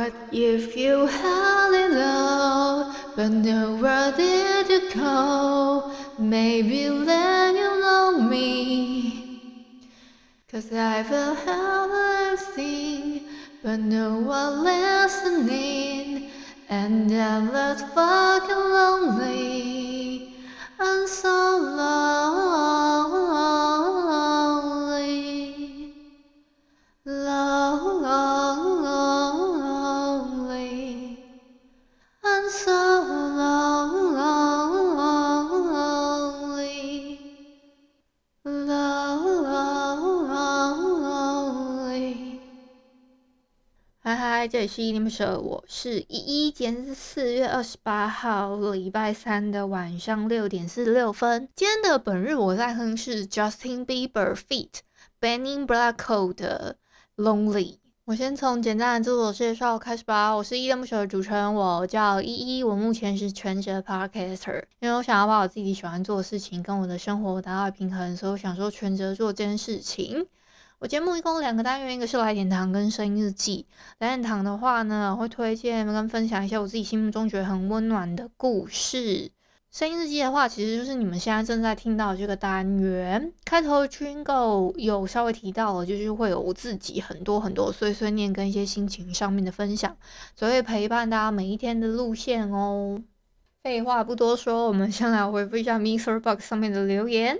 What if you held it all, but nowhere did you go? Maybe then you'll know me. Cause I've heard everything, but no one listening. And I'm left fucking 这里是依恋不舍，我是依依。今天是四月二十八号，礼拜三的晚上六点四十六分。今天的本日我在哼是 Justin Bieber feat. Benny Blanco 的 Lonely。我先从简单的自我介绍开始吧。我是依恋不舍的主持人，我叫依依。我目前是全职 Podcaster，因为我想要把我自己喜欢做的事情跟我的生活达到平衡，所以我想说全职做这件事情。我节目一共两个单元，一个是来点糖跟声音日记。来点糖的话呢，我会推荐跟分享一些我自己心目中觉得很温暖的故事。声音日记的话，其实就是你们现在正在听到的这个单元。开头 Jingle 有稍微提到了，就是会有我自己很多很多碎碎念跟一些心情上面的分享，所以陪伴大家每一天的路线哦。废话不多说，我们先来回复一下 Mr. Box 上面的留言。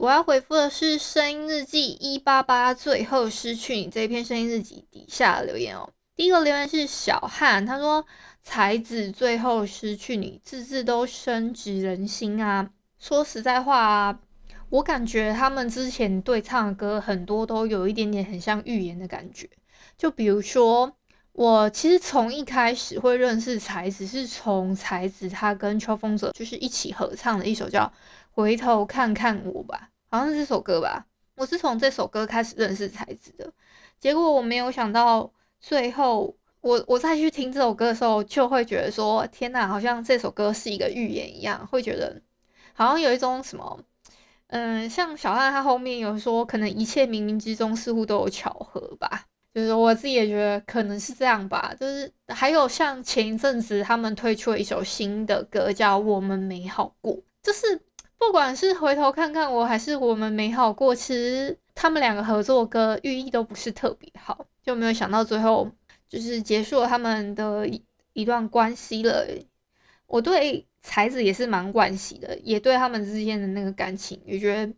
我要回复的是《声音日记》一八八，最后失去你这一篇《声音日记》底下的留言哦。第一个留言是小汉，他说：“才子最后失去你，字字都深植人心啊。”说实在话啊，我感觉他们之前对唱的歌很多都有一点点很像预言的感觉。就比如说，我其实从一开始会认识才子，是从才子他跟秋风者就是一起合唱的一首叫。回头看看我吧，好像是这首歌吧。我是从这首歌开始认识才子的，结果我没有想到，最后我我再去听这首歌的时候，就会觉得说，天哪，好像这首歌是一个预言一样，会觉得好像有一种什么，嗯，像小汉他后面有说，可能一切冥冥之中似乎都有巧合吧，就是我自己也觉得可能是这样吧。就是还有像前一阵子他们推出了一首新的歌，叫《我们没好过》，就是。不管是回头看看我，还是我们没好过，其实他们两个合作歌寓意都不是特别好，就没有想到最后就是结束了他们的一一段关系了。我对才子也是蛮惋惜的，也对他们之间的那个感情也觉得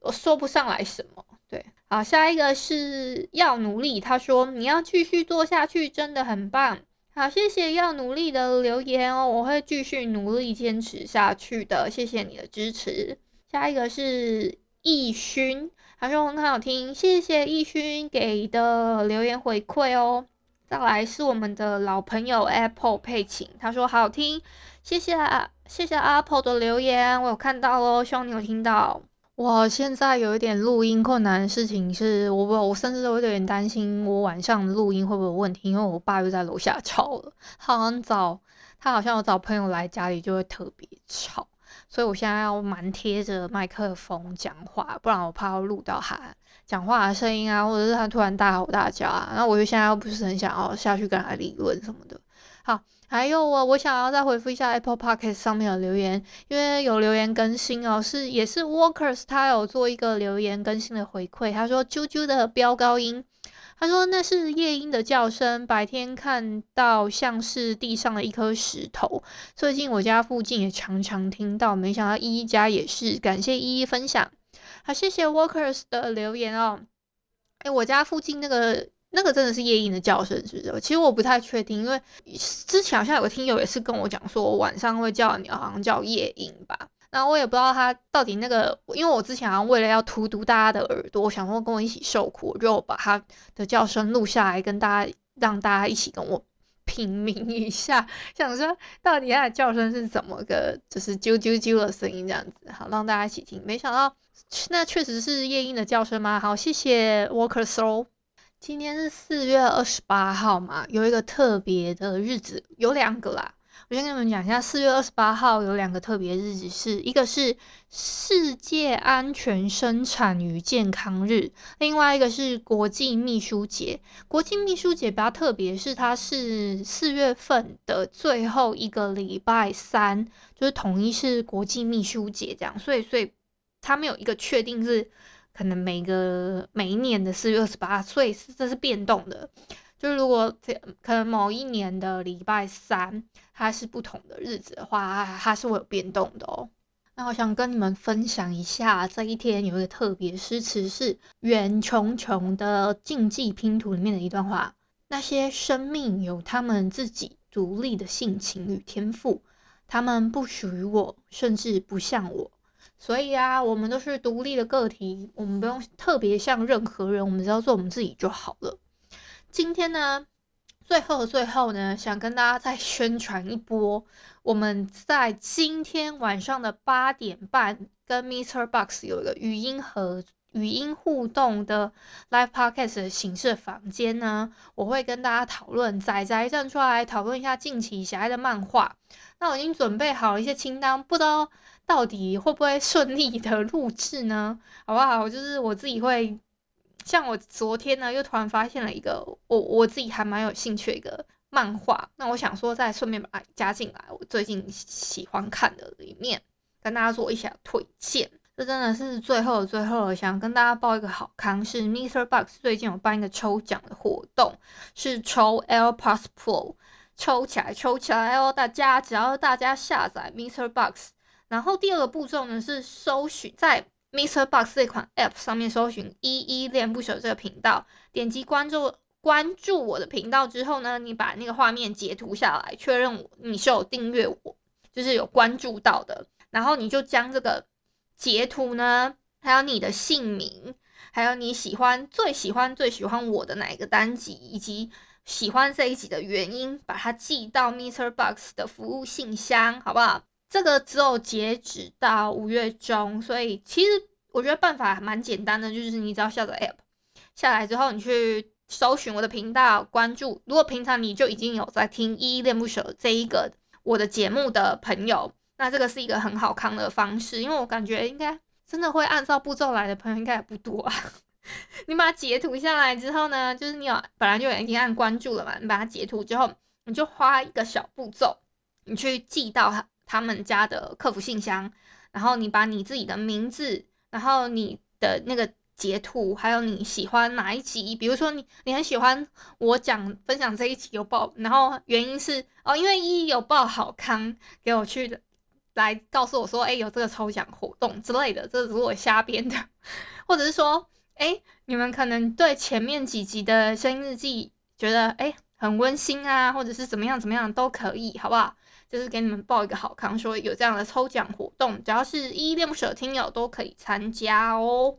我说不上来什么。对，好，下一个是要努力，他说你要继续做下去，真的很棒。好，谢谢要努力的留言哦，我会继续努力坚持下去的，谢谢你的支持。下一个是易勋，他说很好听，谢谢易勋给的留言回馈哦。再来是我们的老朋友 Apple 佩琴，他说好听，谢谢啊，谢谢 Apple 的留言，我有看到哦，希望你有听到。我现在有一点录音困难的事情是，我我甚至都有点担心我晚上录音会不会有问题，因为我爸又在楼下吵了，他好像找他好像有找朋友来家里就会特别吵，所以我现在要蛮贴着麦克风讲话，不然我怕会录到他讲话的声音啊，或者是他突然大吼大叫啊，那我就现在又不是很想要下去跟他理论什么的，好。还有我，我想要再回复一下 Apple Podcast 上面的留言，因为有留言更新哦，是也是 Workers 他有做一个留言更新的回馈，他说啾啾的飙高音，他说那是夜莺的叫声，白天看到像是地上的一颗石头，最近我家附近也常常听到，没想到依依家也是，感谢依依分享，好，谢谢 Workers 的留言哦，诶，我家附近那个。那个真的是夜莺的叫声，是不是？其实我不太确定，因为之前好像有个听友也是跟我讲说，我晚上会叫的鸟好像叫夜莺吧。然后我也不知道他到底那个，因为我之前好像为了要荼毒大家的耳朵，我想说跟我一起受苦，我就把他的叫声录下来跟大家让大家一起跟我品茗一下，想说到底它的叫声是怎么个，就是啾啾啾的声音这样子，好让大家一起听。没想到那确实是夜莺的叫声吗？好，谢谢 Walker Soul。今天是四月二十八号嘛，有一个特别的日子，有两个啦。我先跟你们讲一下，四月二十八号有两个特别日子是，一个是世界安全生产与健康日，另外一个是国际秘书节。国际秘书节比较特别，是它是四月份的最后一个礼拜三，就是统一是国际秘书节这样，所以所以它没有一个确定是。可能每个每一年的四月二十八，所以这是变动的。就如果这可能某一年的礼拜三它是不同的日子的话，它是会有变动的哦。那我想跟你们分享一下，这一天有一个特别诗词，是袁琼琼的《竞技拼图》里面的一段话：那些生命有他们自己独立的性情与天赋，他们不属于我，甚至不像我。所以啊，我们都是独立的个体，我们不用特别像任何人，我们只要做我们自己就好了。今天呢，最后的最后呢，想跟大家再 宣传一波，我们在今天晚上的八点半，跟 Mister Box 有一个语音合语音互动的 Live Podcast 的形式房间呢，我会跟大家讨论，仔仔站出来讨论一下近期喜爱的漫画。那我已经准备好了一些清单，不知道。到底会不会顺利的录制呢？好不好？就是我自己会，像我昨天呢，又突然发现了一个我我自己还蛮有兴趣的一个漫画，那我想说再顺便把它加进来，我最近喜欢看的里面，跟大家做一下推荐。这真的是最后的最后了，想跟大家报一个好康，是 Mister Box 最近有办一个抽奖的活动，是抽 AirPods Pro，抽起来抽起来哦！大家只要大家下载 MixerBox。然后第二个步骤呢，是搜寻在 MixerBox 这款 App 上面搜寻“依依恋不舍”这个频道，点击关注关注我的频道之后呢，你把那个画面截图下来，确认你是有订阅我，就是有关注到的，然后你就将这个截图呢，还有你的姓名，还有你喜欢最喜欢最喜欢我的哪一个单集，以及喜欢这一集的原因，把它寄到 Mister Box 的服务信箱，好不好？这个只有截止到五月中，所以其实我觉得办法蛮简单的，就是你只要下载 App，下来之后你去搜寻我的频道，关注。如果平常你就已经有在听《依依恋不舍》这一个我的节目的朋友，那这个是一个很好康的方式，因为我感觉应该真的会按照步骤来的朋友应该也不多啊。你把它截图下来之后呢，就是你有本来就已经按关注了嘛，你把它截图之后，你就花一个小步骤，你去寄到他。他们家的客服信箱，然后你把你自己的名字，然后你的那个截图，还有你喜欢哪一集，比如说你你很喜欢我讲分享这一集有报，然后原因是哦，因为一有报好康给我去的，来告诉我说，哎，有这个抽奖活动之类的，这是我瞎编的，或者是说，哎，你们可能对前面几集的声音日记觉得哎很温馨啊，或者是怎么样怎么样都可以，好不好？就是给你们报一个好康，说有这样的抽奖活动，只要是依依恋不舍的听友都可以参加哦。